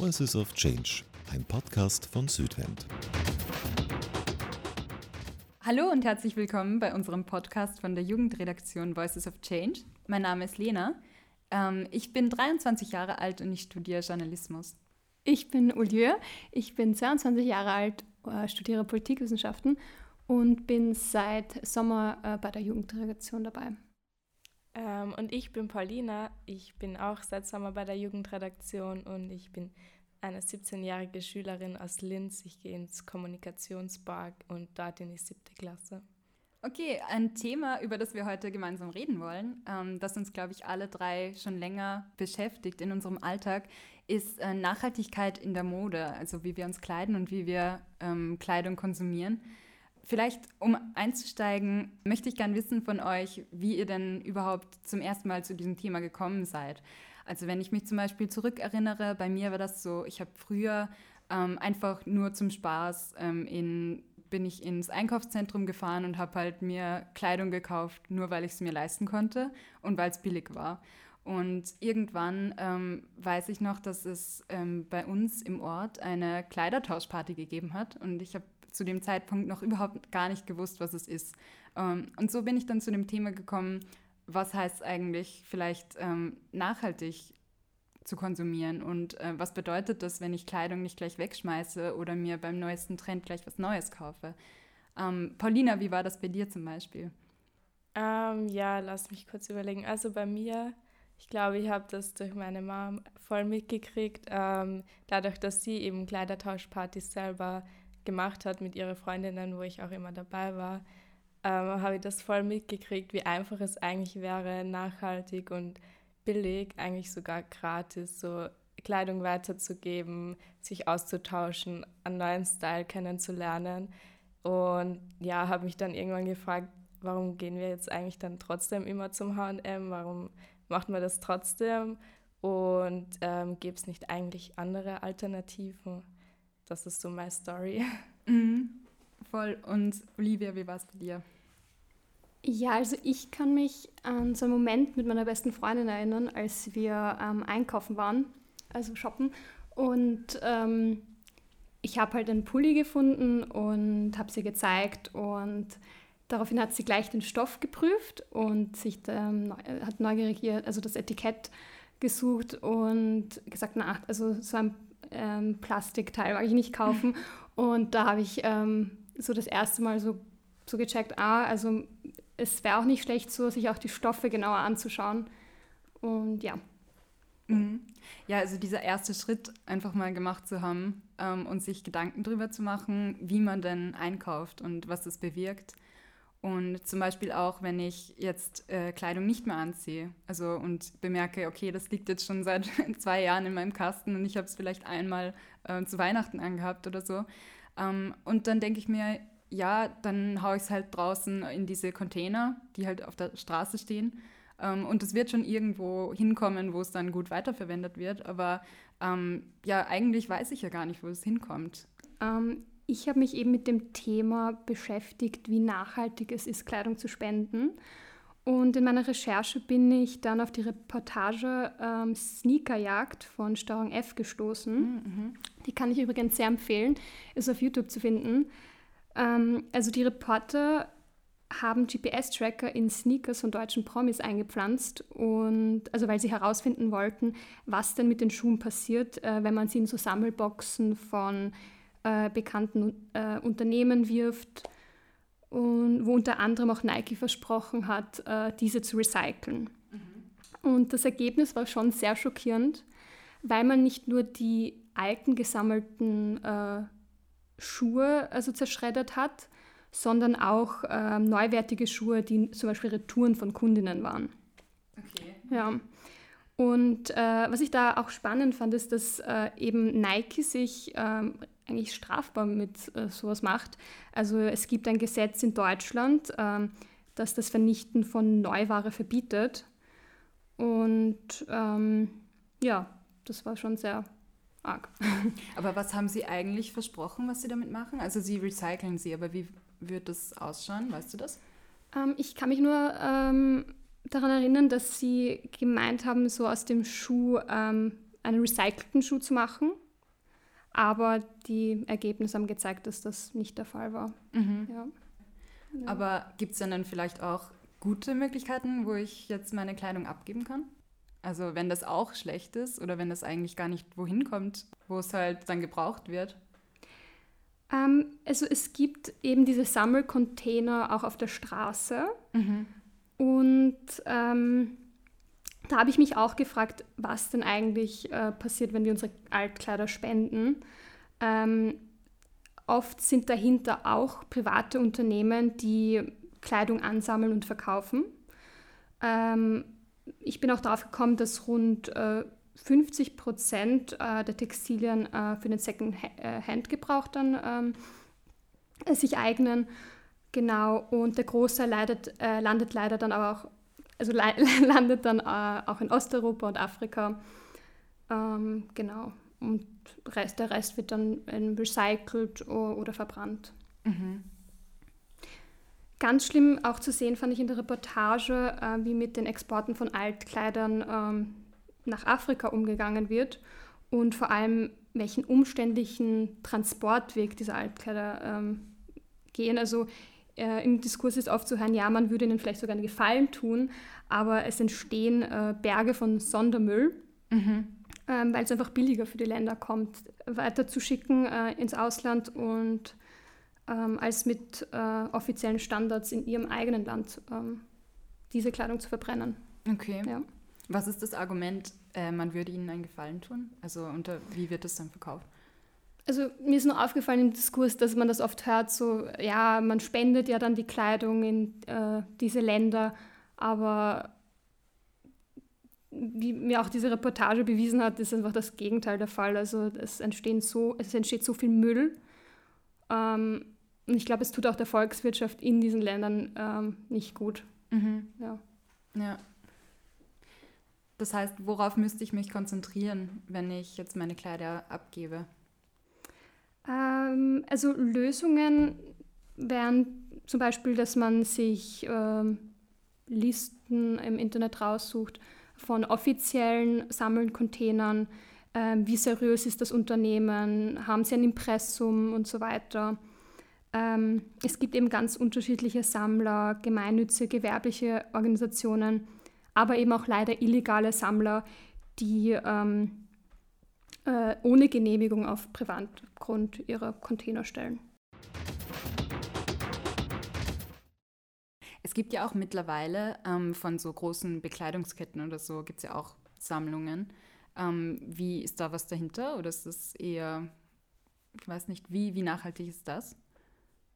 Voices of Change, ein Podcast von Südwend. Hallo und herzlich willkommen bei unserem Podcast von der Jugendredaktion Voices of Change. Mein Name ist Lena. Ähm, ich bin 23 Jahre alt und ich studiere Journalismus. Ich bin Olieu, ich bin 22 Jahre alt, äh, studiere Politikwissenschaften und bin seit Sommer äh, bei der Jugendredaktion dabei. Ähm, und ich bin Paulina, ich bin auch seit Sommer bei der Jugendredaktion und ich bin eine 17-jährige Schülerin aus Linz. Ich gehe ins Kommunikationspark und dort in die siebte Klasse. Okay, ein Thema, über das wir heute gemeinsam reden wollen, ähm, das uns, glaube ich, alle drei schon länger beschäftigt in unserem Alltag, ist äh, Nachhaltigkeit in der Mode, also wie wir uns kleiden und wie wir ähm, Kleidung konsumieren. Vielleicht, um einzusteigen, möchte ich gerne wissen von euch, wie ihr denn überhaupt zum ersten Mal zu diesem Thema gekommen seid. Also wenn ich mich zum Beispiel zurückerinnere, bei mir war das so, ich habe früher ähm, einfach nur zum Spaß ähm, in, bin ich ins Einkaufszentrum gefahren und habe halt mir Kleidung gekauft, nur weil ich es mir leisten konnte und weil es billig war. Und irgendwann ähm, weiß ich noch, dass es ähm, bei uns im Ort eine Kleidertauschparty gegeben hat und ich habe zu dem Zeitpunkt noch überhaupt gar nicht gewusst, was es ist. Ähm, und so bin ich dann zu dem Thema gekommen, was heißt eigentlich vielleicht ähm, nachhaltig zu konsumieren und äh, was bedeutet das, wenn ich Kleidung nicht gleich wegschmeiße oder mir beim neuesten Trend gleich was Neues kaufe. Ähm, Paulina, wie war das bei dir zum Beispiel? Ähm, ja, lass mich kurz überlegen. Also bei mir, ich glaube, ich habe das durch meine Mom voll mitgekriegt, ähm, dadurch, dass sie eben Kleidertauschpartys selber gemacht hat mit ihren Freundinnen, wo ich auch immer dabei war, ähm, habe ich das voll mitgekriegt, wie einfach es eigentlich wäre, nachhaltig und billig, eigentlich sogar gratis, so Kleidung weiterzugeben, sich auszutauschen, einen neuen Style kennenzulernen. Und ja, habe mich dann irgendwann gefragt, warum gehen wir jetzt eigentlich dann trotzdem immer zum HM? Warum macht man das trotzdem? Und ähm, gibt es nicht eigentlich andere Alternativen? Das ist so meine Story. Mhm. Voll. Und Olivia, wie war es bei dir? Ja, also ich kann mich an so einen Moment mit meiner besten Freundin erinnern, als wir ähm, einkaufen waren, also shoppen. Und ähm, ich habe halt einen Pulli gefunden und habe sie gezeigt und daraufhin hat sie gleich den Stoff geprüft und sich ähm, hat neugierig also das Etikett gesucht und gesagt, na, also so ein ähm, Plastikteil mag ich nicht kaufen. Und da habe ich ähm, so das erste Mal so, so gecheckt, ah, also es wäre auch nicht schlecht, so sich auch die Stoffe genauer anzuschauen. Und ja. Mhm. Ja, also dieser erste Schritt einfach mal gemacht zu haben ähm, und sich Gedanken darüber zu machen, wie man denn einkauft und was das bewirkt. Und zum Beispiel auch, wenn ich jetzt äh, Kleidung nicht mehr anziehe, also und bemerke, okay, das liegt jetzt schon seit zwei Jahren in meinem Kasten und ich habe es vielleicht einmal äh, zu Weihnachten angehabt oder so. Ähm, und dann denke ich mir, ja, dann haue ich es halt draußen in diese Container, die halt auf der Straße stehen. Ähm, und es wird schon irgendwo hinkommen, wo es dann gut weiterverwendet wird. Aber ähm, ja, eigentlich weiß ich ja gar nicht, wo es hinkommt. Ähm, ich habe mich eben mit dem Thema beschäftigt, wie nachhaltig es ist, Kleidung zu spenden. Und in meiner Recherche bin ich dann auf die Reportage ähm, Sneakerjagd von Steuerung F gestoßen. Mhm. Die kann ich übrigens sehr empfehlen, ist auf YouTube zu finden. Ähm, also die Reporter haben GPS-Tracker in Sneakers von deutschen Promis eingepflanzt und also weil sie herausfinden wollten, was denn mit den Schuhen passiert, äh, wenn man sie in so Sammelboxen von äh, bekannten äh, Unternehmen wirft und wo unter anderem auch Nike versprochen hat, äh, diese zu recyceln. Mhm. Und das Ergebnis war schon sehr schockierend, weil man nicht nur die alten gesammelten äh, Schuhe also zerschreddert hat, sondern auch äh, neuwertige Schuhe, die zum Beispiel Retouren von Kundinnen waren. Okay. Ja. Und äh, was ich da auch spannend fand, ist, dass äh, eben Nike sich ähm, eigentlich strafbar mit äh, sowas macht. Also es gibt ein Gesetz in Deutschland, ähm, das das Vernichten von Neuware verbietet. Und ähm, ja, das war schon sehr arg. Aber was haben Sie eigentlich versprochen, was Sie damit machen? Also Sie recyceln sie, aber wie wird das ausschauen? Weißt du das? Ähm, ich kann mich nur ähm, daran erinnern, dass Sie gemeint haben, so aus dem Schuh ähm, einen recycelten Schuh zu machen Aber die Ergebnisse haben gezeigt, dass das nicht der Fall war. Mhm. Ja. Aber gibt es dann vielleicht auch gute Möglichkeiten, wo ich jetzt meine Kleidung abgeben kann? Also wenn das auch schlecht ist oder wenn das eigentlich gar nicht wohin kommt, wo es halt dann gebraucht wird? Ähm, also es gibt eben diese Sammelcontainer auch auf der Straße. Und ähm, da habe ich mich auch gefragt, was denn eigentlich äh, passiert, wenn wir unsere Altkleider spenden. Ähm, oft sind dahinter auch private Unternehmen, die Kleidung ansammeln und verkaufen. Ähm, ich bin auch darauf gekommen, dass rund äh, 50 Prozent äh, der Textilien äh, für den Second-Hand-Gebrauch dann ähm, sich eignen. Genau, und der Großteil leidet, äh, landet leider dann aber auch, also landet dann äh, auch in Osteuropa und Afrika. Ähm, genau, und Rest, der Rest wird dann recycelt oder verbrannt. Mhm. Ganz schlimm auch zu sehen fand ich in der Reportage, äh, wie mit den Exporten von Altkleidern ähm, nach Afrika umgegangen wird und vor allem welchen umständlichen Transportweg diese Altkleider ähm, gehen. Also äh, im Diskurs ist oft zu hören, ja, man würde ihnen vielleicht sogar einen Gefallen tun, aber es entstehen äh, Berge von Sondermüll, Mhm. ähm, weil es einfach billiger für die Länder kommt, weiterzuschicken äh, ins Ausland und ähm, als mit äh, offiziellen Standards in ihrem eigenen Land ähm, diese Kleidung zu verbrennen. Okay. Ja. Was ist das Argument, äh, man würde ihnen einen Gefallen tun? Also unter wie wird das dann verkauft? Also mir ist nur aufgefallen im Diskurs, dass man das oft hört, so, ja, man spendet ja dann die Kleidung in äh, diese Länder, aber wie mir auch diese Reportage bewiesen hat, ist einfach das Gegenteil der Fall. Also es, entstehen so, es entsteht so viel Müll. Ähm, und ich glaube, es tut auch der Volkswirtschaft in diesen Ländern ähm, nicht gut. Mhm. Ja. Ja. Das heißt, worauf müsste ich mich konzentrieren, wenn ich jetzt meine Kleider abgebe? Ähm, also Lösungen wären zum Beispiel, dass man sich ähm, Listen im Internet raussucht von offiziellen Sammelcontainern, ähm, wie seriös ist das Unternehmen, haben sie ein Impressum und so weiter. Ähm, es gibt eben ganz unterschiedliche Sammler, gemeinnützige, gewerbliche Organisationen, aber eben auch leider illegale Sammler, die ähm, äh, ohne Genehmigung auf Privatgrund ihre Container stellen. Es gibt ja auch mittlerweile ähm, von so großen Bekleidungsketten oder so, gibt es ja auch Sammlungen. Ähm, wie ist da was dahinter? Oder ist das eher, ich weiß nicht, wie, wie nachhaltig ist das?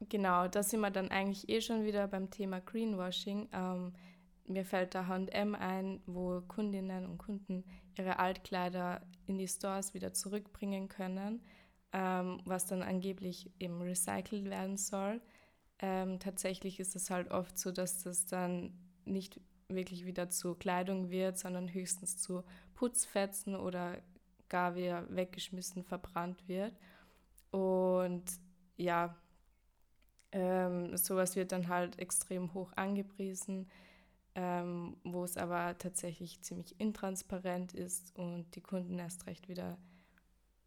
Genau, da sind wir dann eigentlich eh schon wieder beim Thema Greenwashing. Ähm, mir fällt da H&M ein, wo Kundinnen und Kunden ihre Altkleider in die Stores wieder zurückbringen können, ähm, was dann angeblich eben recycelt werden soll. Ähm, tatsächlich ist es halt oft so, dass das dann nicht wirklich wieder zu Kleidung wird, sondern höchstens zu Putzfetzen oder gar wieder weggeschmissen, verbrannt wird. Und ja, ähm, sowas wird dann halt extrem hoch angepriesen, ähm, wo es aber tatsächlich ziemlich intransparent ist und die Kunden erst recht wieder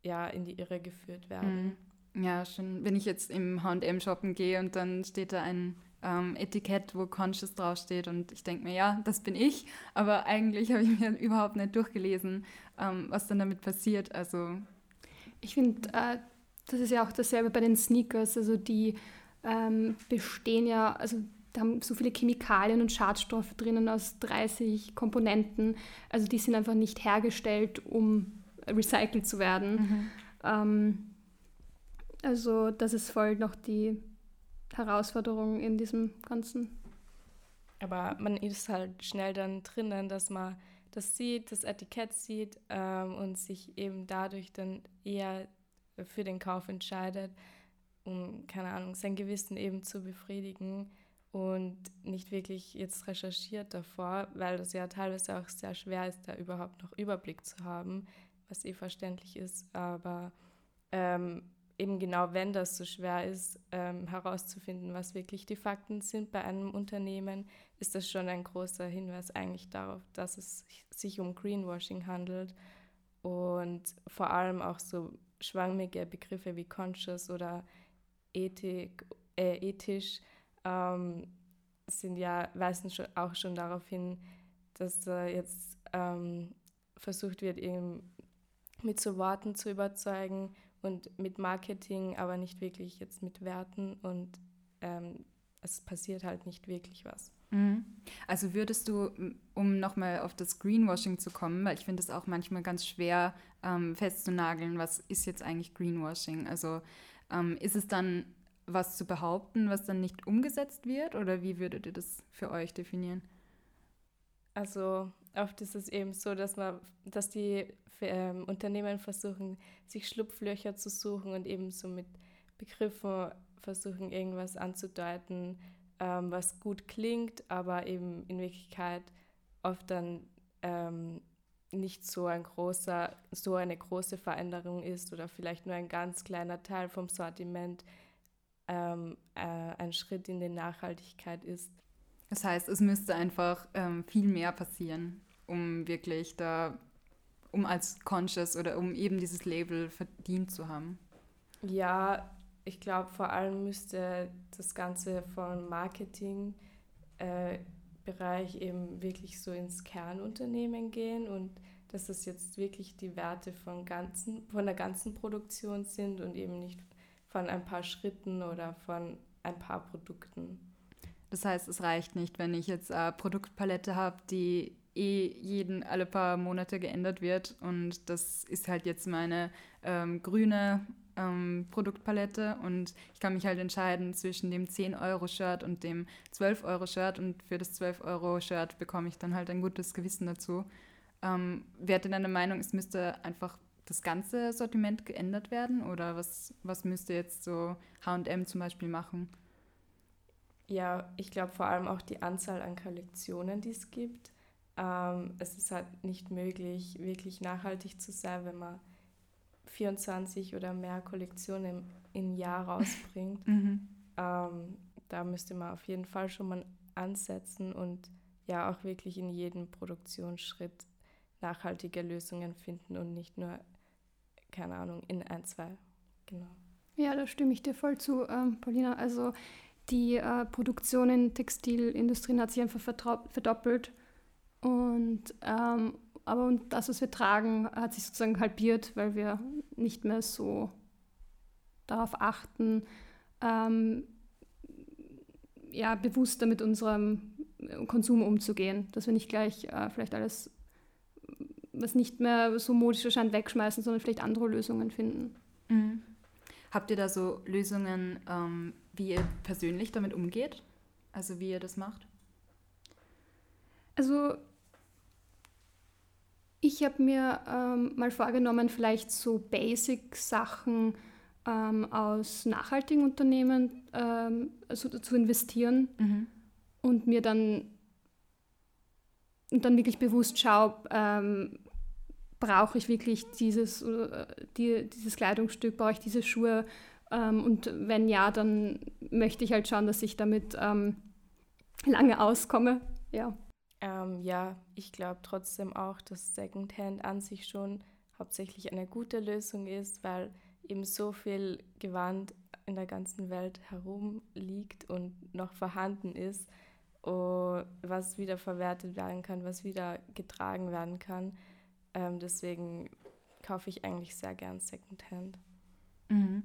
ja, in die Irre geführt werden. Mhm. Ja, schon, wenn ich jetzt im H&M shoppen gehe und dann steht da ein ähm, Etikett, wo Conscious draufsteht und ich denke mir, ja, das bin ich, aber eigentlich habe ich mir überhaupt nicht durchgelesen, ähm, was dann damit passiert. Also Ich finde, äh, das ist ja auch dasselbe bei den Sneakers. Also die ähm, bestehen ja, also da haben so viele Chemikalien und Schadstoffe drinnen aus 30 Komponenten. Also die sind einfach nicht hergestellt, um recycelt zu werden. Ähm, also das ist voll noch die Herausforderung in diesem Ganzen. Aber man ist halt schnell dann drinnen, dass man das sieht, das Etikett sieht ähm, und sich eben dadurch dann eher für den Kauf entscheidet, um, keine Ahnung, sein Gewissen eben zu befriedigen und nicht wirklich jetzt recherchiert davor, weil das ja teilweise auch sehr schwer ist, da überhaupt noch Überblick zu haben, was eh verständlich ist. Aber ähm, eben genau wenn das so schwer ist, ähm, herauszufinden, was wirklich die Fakten sind bei einem Unternehmen, ist das schon ein großer Hinweis eigentlich darauf, dass es sich um Greenwashing handelt und vor allem auch so schwammige Begriffe wie conscious oder Ethik, äh, ethisch ähm, sind ja, weisen schon, auch schon darauf hin, dass äh, jetzt ähm, versucht wird, eben mit so Worten zu überzeugen und mit Marketing, aber nicht wirklich jetzt mit Werten und ähm, es passiert halt nicht wirklich was. Mhm. Also würdest du, um nochmal auf das Greenwashing zu kommen, weil ich finde es auch manchmal ganz schwer ähm, festzunageln, was ist jetzt eigentlich Greenwashing? Also ähm, ist es dann was zu behaupten, was dann nicht umgesetzt wird oder wie würdet ihr das für euch definieren? Also oft ist es eben so, dass man, dass die ähm, Unternehmen versuchen, sich Schlupflöcher zu suchen und eben so mit Begriffen versuchen, irgendwas anzudeuten, ähm, was gut klingt, aber eben in Wirklichkeit oft dann ähm, nicht so ein großer, so eine große Veränderung ist oder vielleicht nur ein ganz kleiner Teil vom Sortiment ähm, äh, ein Schritt in die Nachhaltigkeit ist. Das heißt, es müsste einfach ähm, viel mehr passieren, um wirklich da, um als Conscious oder um eben dieses Label verdient zu haben. Ja, ich glaube, vor allem müsste das Ganze von Marketing äh, Bereich eben wirklich so ins Kernunternehmen gehen und dass das jetzt wirklich die Werte von, ganzen, von der ganzen Produktion sind und eben nicht von ein paar Schritten oder von ein paar Produkten. Das heißt, es reicht nicht, wenn ich jetzt eine Produktpalette habe, die eh jeden alle paar Monate geändert wird und das ist halt jetzt meine ähm, grüne ähm, Produktpalette und ich kann mich halt entscheiden zwischen dem 10-Euro-Shirt und dem 12-Euro-Shirt und für das 12-Euro-Shirt bekomme ich dann halt ein gutes Gewissen dazu. Ähm, Wäre denn deine Meinung, es müsste einfach das ganze Sortiment geändert werden oder was, was müsste jetzt so HM zum Beispiel machen? Ja, ich glaube vor allem auch die Anzahl an Kollektionen, die es gibt. Ähm, es ist halt nicht möglich, wirklich nachhaltig zu sein, wenn man 24 oder mehr Kollektionen im, Jahr rausbringt. mhm. ähm, da müsste man auf jeden Fall schon mal ansetzen und ja auch wirklich in jedem Produktionsschritt nachhaltige Lösungen finden und nicht nur, keine Ahnung, in ein, zwei. Genau. Ja, da stimme ich dir voll zu, ähm, Paulina. Also die äh, Produktion in Textilindustrien hat sich einfach verdoppelt. Und ähm, aber das, was wir tragen, hat sich sozusagen halbiert, weil wir nicht mehr so darauf achten, ähm, ja, bewusster mit unserem Konsum umzugehen, dass wir nicht gleich äh, vielleicht alles, was nicht mehr so modisch erscheint, wegschmeißen, sondern vielleicht andere Lösungen finden. Mhm. Habt ihr da so Lösungen, ähm, wie ihr persönlich damit umgeht? Also wie ihr das macht? Also ich habe mir ähm, mal vorgenommen, vielleicht so Basic-Sachen ähm, aus nachhaltigen Unternehmen ähm, also zu investieren mhm. und mir dann, und dann wirklich bewusst schaue, ähm, brauche ich wirklich dieses, äh, die, dieses Kleidungsstück, brauche ich diese Schuhe ähm, und wenn ja, dann möchte ich halt schauen, dass ich damit ähm, lange auskomme. Ja. Ähm, ja, ich glaube trotzdem auch, dass Secondhand an sich schon hauptsächlich eine gute Lösung ist, weil eben so viel Gewand in der ganzen Welt herumliegt und noch vorhanden ist, was wieder verwertet werden kann, was wieder getragen werden kann. Ähm, deswegen kaufe ich eigentlich sehr gern Secondhand. Mhm.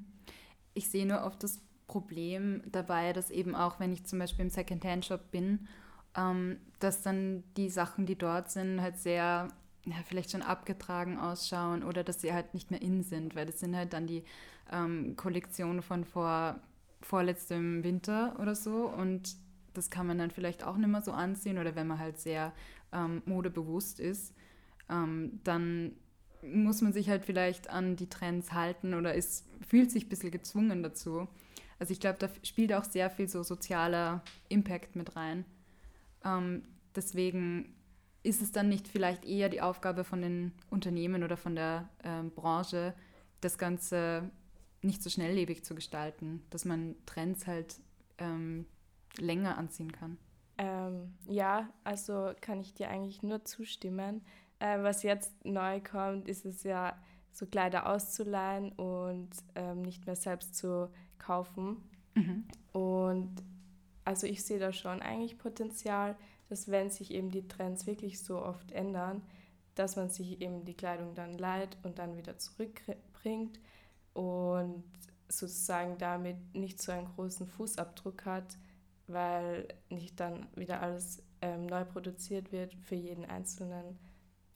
Ich sehe nur oft das Problem dabei, dass eben auch, wenn ich zum Beispiel im Secondhand-Shop bin ähm, dass dann die Sachen, die dort sind, halt sehr, ja, vielleicht schon abgetragen ausschauen oder dass sie halt nicht mehr in sind, weil das sind halt dann die ähm, Kollektionen von vor vorletztem Winter oder so und das kann man dann vielleicht auch nicht mehr so anziehen oder wenn man halt sehr ähm, modebewusst ist, ähm, dann muss man sich halt vielleicht an die Trends halten oder ist, fühlt sich ein bisschen gezwungen dazu. Also ich glaube, da spielt auch sehr viel so sozialer Impact mit rein. Ähm, deswegen ist es dann nicht vielleicht eher die Aufgabe von den Unternehmen oder von der ähm, Branche, das Ganze nicht so schnelllebig zu gestalten, dass man Trends halt ähm, länger anziehen kann? Ähm, ja, also kann ich dir eigentlich nur zustimmen. Äh, was jetzt neu kommt, ist es ja so Kleider auszuleihen und ähm, nicht mehr selbst zu kaufen. Mhm. Und also ich sehe da schon eigentlich Potenzial, dass wenn sich eben die Trends wirklich so oft ändern, dass man sich eben die Kleidung dann leiht und dann wieder zurückbringt und sozusagen damit nicht so einen großen Fußabdruck hat, weil nicht dann wieder alles ähm, neu produziert wird für jeden Einzelnen.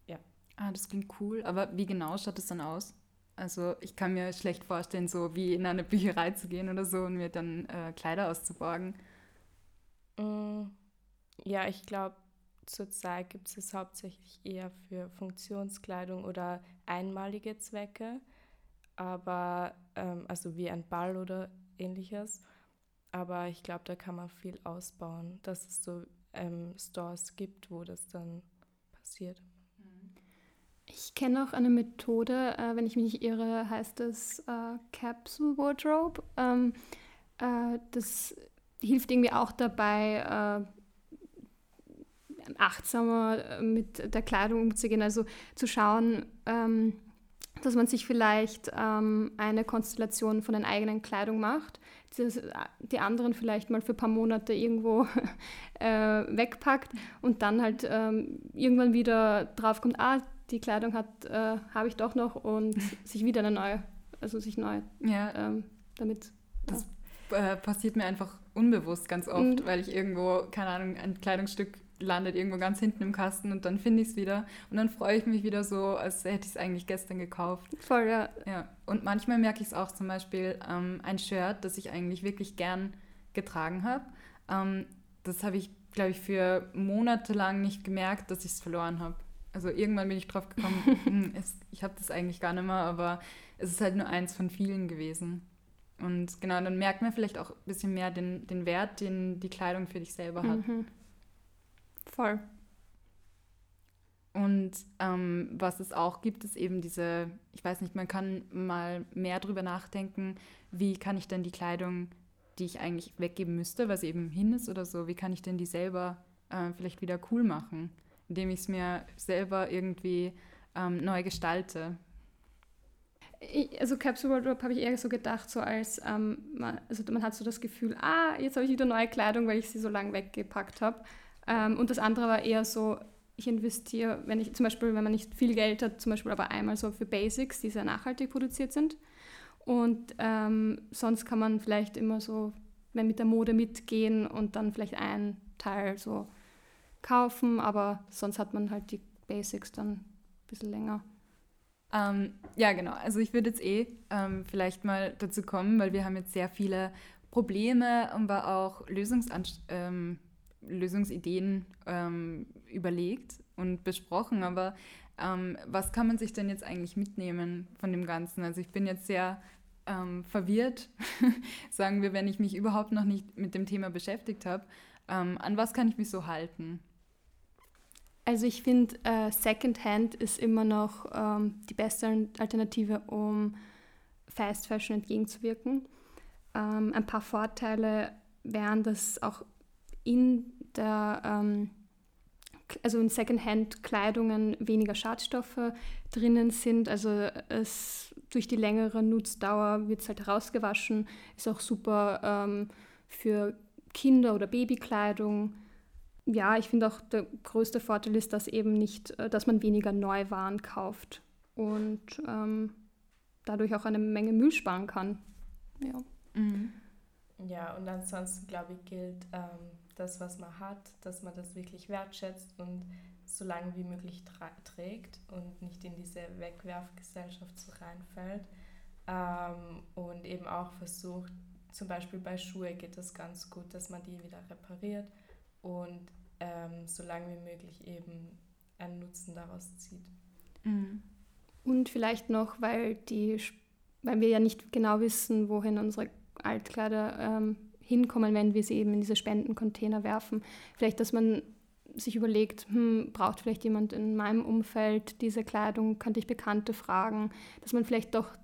Ja. Ah, das klingt cool. Aber wie genau schaut es dann aus? Also ich kann mir schlecht vorstellen, so wie in eine Bücherei zu gehen oder so und mir dann äh, Kleider auszuborgen. Mm, ja, ich glaube, zurzeit gibt es es hauptsächlich eher für Funktionskleidung oder einmalige Zwecke, aber ähm, also wie ein Ball oder ähnliches. Aber ich glaube, da kann man viel ausbauen, dass es so ähm, Stores gibt, wo das dann passiert. Ich kenne auch eine Methode, äh, wenn ich mich nicht irre, heißt das äh, Capsule Wardrobe. Ähm, äh, das hilft irgendwie auch dabei, äh, achtsamer äh, mit der Kleidung umzugehen, also zu schauen, ähm, dass man sich vielleicht ähm, eine Konstellation von der eigenen Kleidung macht, die, die anderen vielleicht mal für ein paar Monate irgendwo äh, wegpackt und dann halt ähm, irgendwann wieder draufkommt, ah, die Kleidung hat, äh, habe ich doch noch und sich wieder eine neue, also sich neu ja. ähm, damit. Das äh, passiert mir einfach unbewusst ganz oft, mhm. weil ich irgendwo, keine Ahnung, ein Kleidungsstück landet irgendwo ganz hinten im Kasten und dann finde ich es wieder. Und dann freue ich mich wieder so, als hätte ich es eigentlich gestern gekauft. Voll, ja. ja. Und manchmal merke ich es auch zum Beispiel, ähm, ein Shirt, das ich eigentlich wirklich gern getragen habe. Ähm, das habe ich, glaube ich, für Monate lang nicht gemerkt, dass ich es verloren habe. Also irgendwann bin ich drauf gekommen, hm, es, ich habe das eigentlich gar nicht mehr, aber es ist halt nur eins von vielen gewesen. Und genau, dann merkt man vielleicht auch ein bisschen mehr den, den Wert, den die Kleidung für dich selber hat. Mhm. Voll. Und ähm, was es auch gibt, ist eben diese, ich weiß nicht, man kann mal mehr drüber nachdenken, wie kann ich denn die Kleidung, die ich eigentlich weggeben müsste, was eben hin ist oder so, wie kann ich denn die selber äh, vielleicht wieder cool machen, indem ich es mir selber irgendwie ähm, neu gestalte. Ich, also Capsule Wardrobe habe ich eher so gedacht, so als, ähm, man, also man hat so das Gefühl, ah, jetzt habe ich wieder neue Kleidung, weil ich sie so lange weggepackt habe. Ähm, und das andere war eher so, ich investiere, wenn ich zum Beispiel, wenn man nicht viel Geld hat, zum Beispiel aber einmal so für Basics, die sehr nachhaltig produziert sind. Und ähm, sonst kann man vielleicht immer so, mit der Mode mitgehen und dann vielleicht einen Teil so kaufen, aber sonst hat man halt die Basics dann ein bisschen länger. Ähm, ja, genau. Also ich würde jetzt eh ähm, vielleicht mal dazu kommen, weil wir haben jetzt sehr viele Probleme, aber auch ähm, Lösungsideen ähm, überlegt und besprochen, aber ähm, was kann man sich denn jetzt eigentlich mitnehmen von dem Ganzen? Also ich bin jetzt sehr ähm, verwirrt, sagen wir, wenn ich mich überhaupt noch nicht mit dem Thema beschäftigt habe. An was kann ich mich so halten? Also ich finde, äh, Secondhand ist immer noch ähm, die beste Alternative, um Fast Fashion entgegenzuwirken. Ähm, ein paar Vorteile wären, dass auch in der, ähm, also in Secondhand-Kleidungen weniger Schadstoffe drinnen sind. Also es durch die längere Nutzdauer wird es halt herausgewaschen. Ist auch super ähm, für Kinder- oder Babykleidung. Ja, ich finde auch der größte Vorteil ist, dass eben nicht, äh, dass man weniger Neuwaren kauft und ähm, dadurch auch eine Menge Müll sparen kann. Ja. Mhm. Ja, und ansonsten glaube ich gilt, ähm, das, was man hat, dass man das wirklich wertschätzt und so lange wie möglich trägt und nicht in diese Wegwerfgesellschaft so reinfällt. Ähm, und eben auch versucht, zum Beispiel bei Schuhe geht es ganz gut, dass man die wieder repariert und ähm, so lange wie möglich eben einen Nutzen daraus zieht. Mhm. Und vielleicht noch, weil, die, weil wir ja nicht genau wissen, wohin unsere Altkleider ähm, hinkommen, wenn wir sie eben in diese Spendencontainer werfen. Vielleicht, dass man sich überlegt, hm, braucht vielleicht jemand in meinem Umfeld diese Kleidung, könnte ich Bekannte fragen, dass man vielleicht doch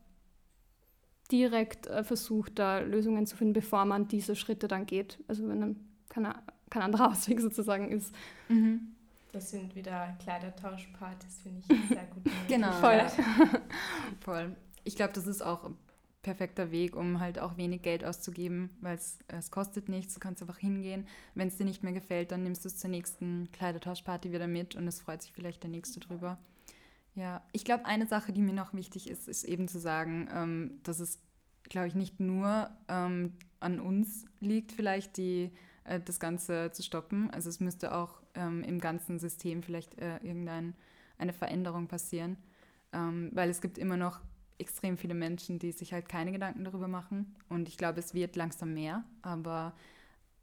direkt äh, versucht, da Lösungen zu finden, bevor man diese Schritte dann geht. Also wenn dann kein, kein anderer Ausweg sozusagen ist. Mhm. Das sind wieder Kleidertauschpartys, finde ich sehr gut. genau. Voll. Ja. Voll. Ich glaube, das ist auch ein perfekter Weg, um halt auch wenig Geld auszugeben, weil es kostet nichts, du kannst einfach hingehen. Wenn es dir nicht mehr gefällt, dann nimmst du es zur nächsten Kleidertauschparty wieder mit und es freut sich vielleicht der Nächste drüber. Ja, ich glaube, eine Sache, die mir noch wichtig ist, ist eben zu sagen, ähm, dass es, glaube ich, nicht nur ähm, an uns liegt, vielleicht die, äh, das Ganze zu stoppen. Also es müsste auch ähm, im ganzen System vielleicht äh, irgendeine Veränderung passieren, ähm, weil es gibt immer noch extrem viele Menschen, die sich halt keine Gedanken darüber machen. Und ich glaube, es wird langsam mehr, aber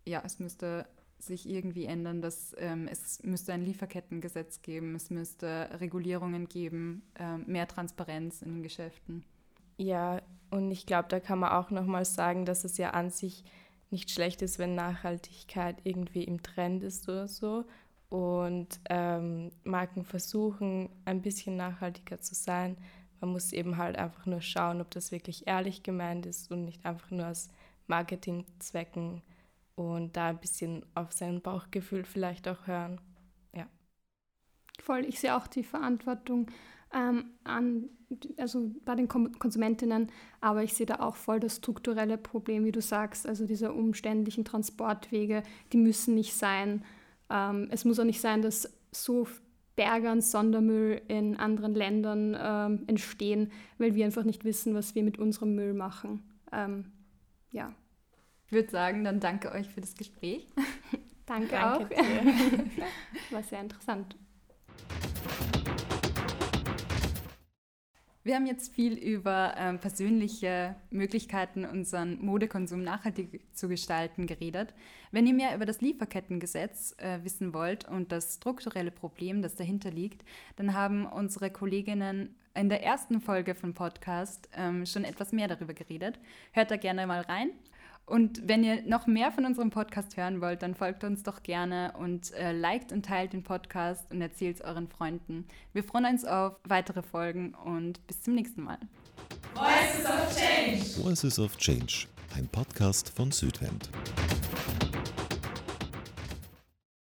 ja, es müsste sich irgendwie ändern, dass ähm, es müsste ein Lieferkettengesetz geben, es müsste Regulierungen geben, ähm, mehr Transparenz in den Geschäften. Ja, und ich glaube, da kann man auch nochmal sagen, dass es ja an sich nicht schlecht ist, wenn Nachhaltigkeit irgendwie im Trend ist oder so. Und ähm, Marken versuchen, ein bisschen nachhaltiger zu sein. Man muss eben halt einfach nur schauen, ob das wirklich ehrlich gemeint ist und nicht einfach nur aus Marketingzwecken und da ein bisschen auf sein Bauchgefühl vielleicht auch hören. Ja. Voll, ich sehe auch die Verantwortung ähm, an, also bei den Konsumentinnen, aber ich sehe da auch voll das strukturelle Problem, wie du sagst, also diese umständlichen Transportwege, die müssen nicht sein. Ähm, es muss auch nicht sein, dass so Berge an Sondermüll in anderen Ländern ähm, entstehen, weil wir einfach nicht wissen, was wir mit unserem Müll machen. Ähm, ja. Ich würde sagen, dann danke euch für das Gespräch. danke, danke auch. War sehr interessant. Wir haben jetzt viel über ähm, persönliche Möglichkeiten, unseren Modekonsum nachhaltig zu gestalten, geredet. Wenn ihr mehr über das Lieferkettengesetz äh, wissen wollt und das strukturelle Problem, das dahinter liegt, dann haben unsere Kolleginnen in der ersten Folge vom Podcast ähm, schon etwas mehr darüber geredet. Hört da gerne mal rein. Und wenn ihr noch mehr von unserem Podcast hören wollt, dann folgt uns doch gerne und äh, liked und teilt den Podcast und erzählt es euren Freunden. Wir freuen uns auf weitere Folgen und bis zum nächsten Mal. Voices of Change. Voices of Change, ein Podcast von Südwind.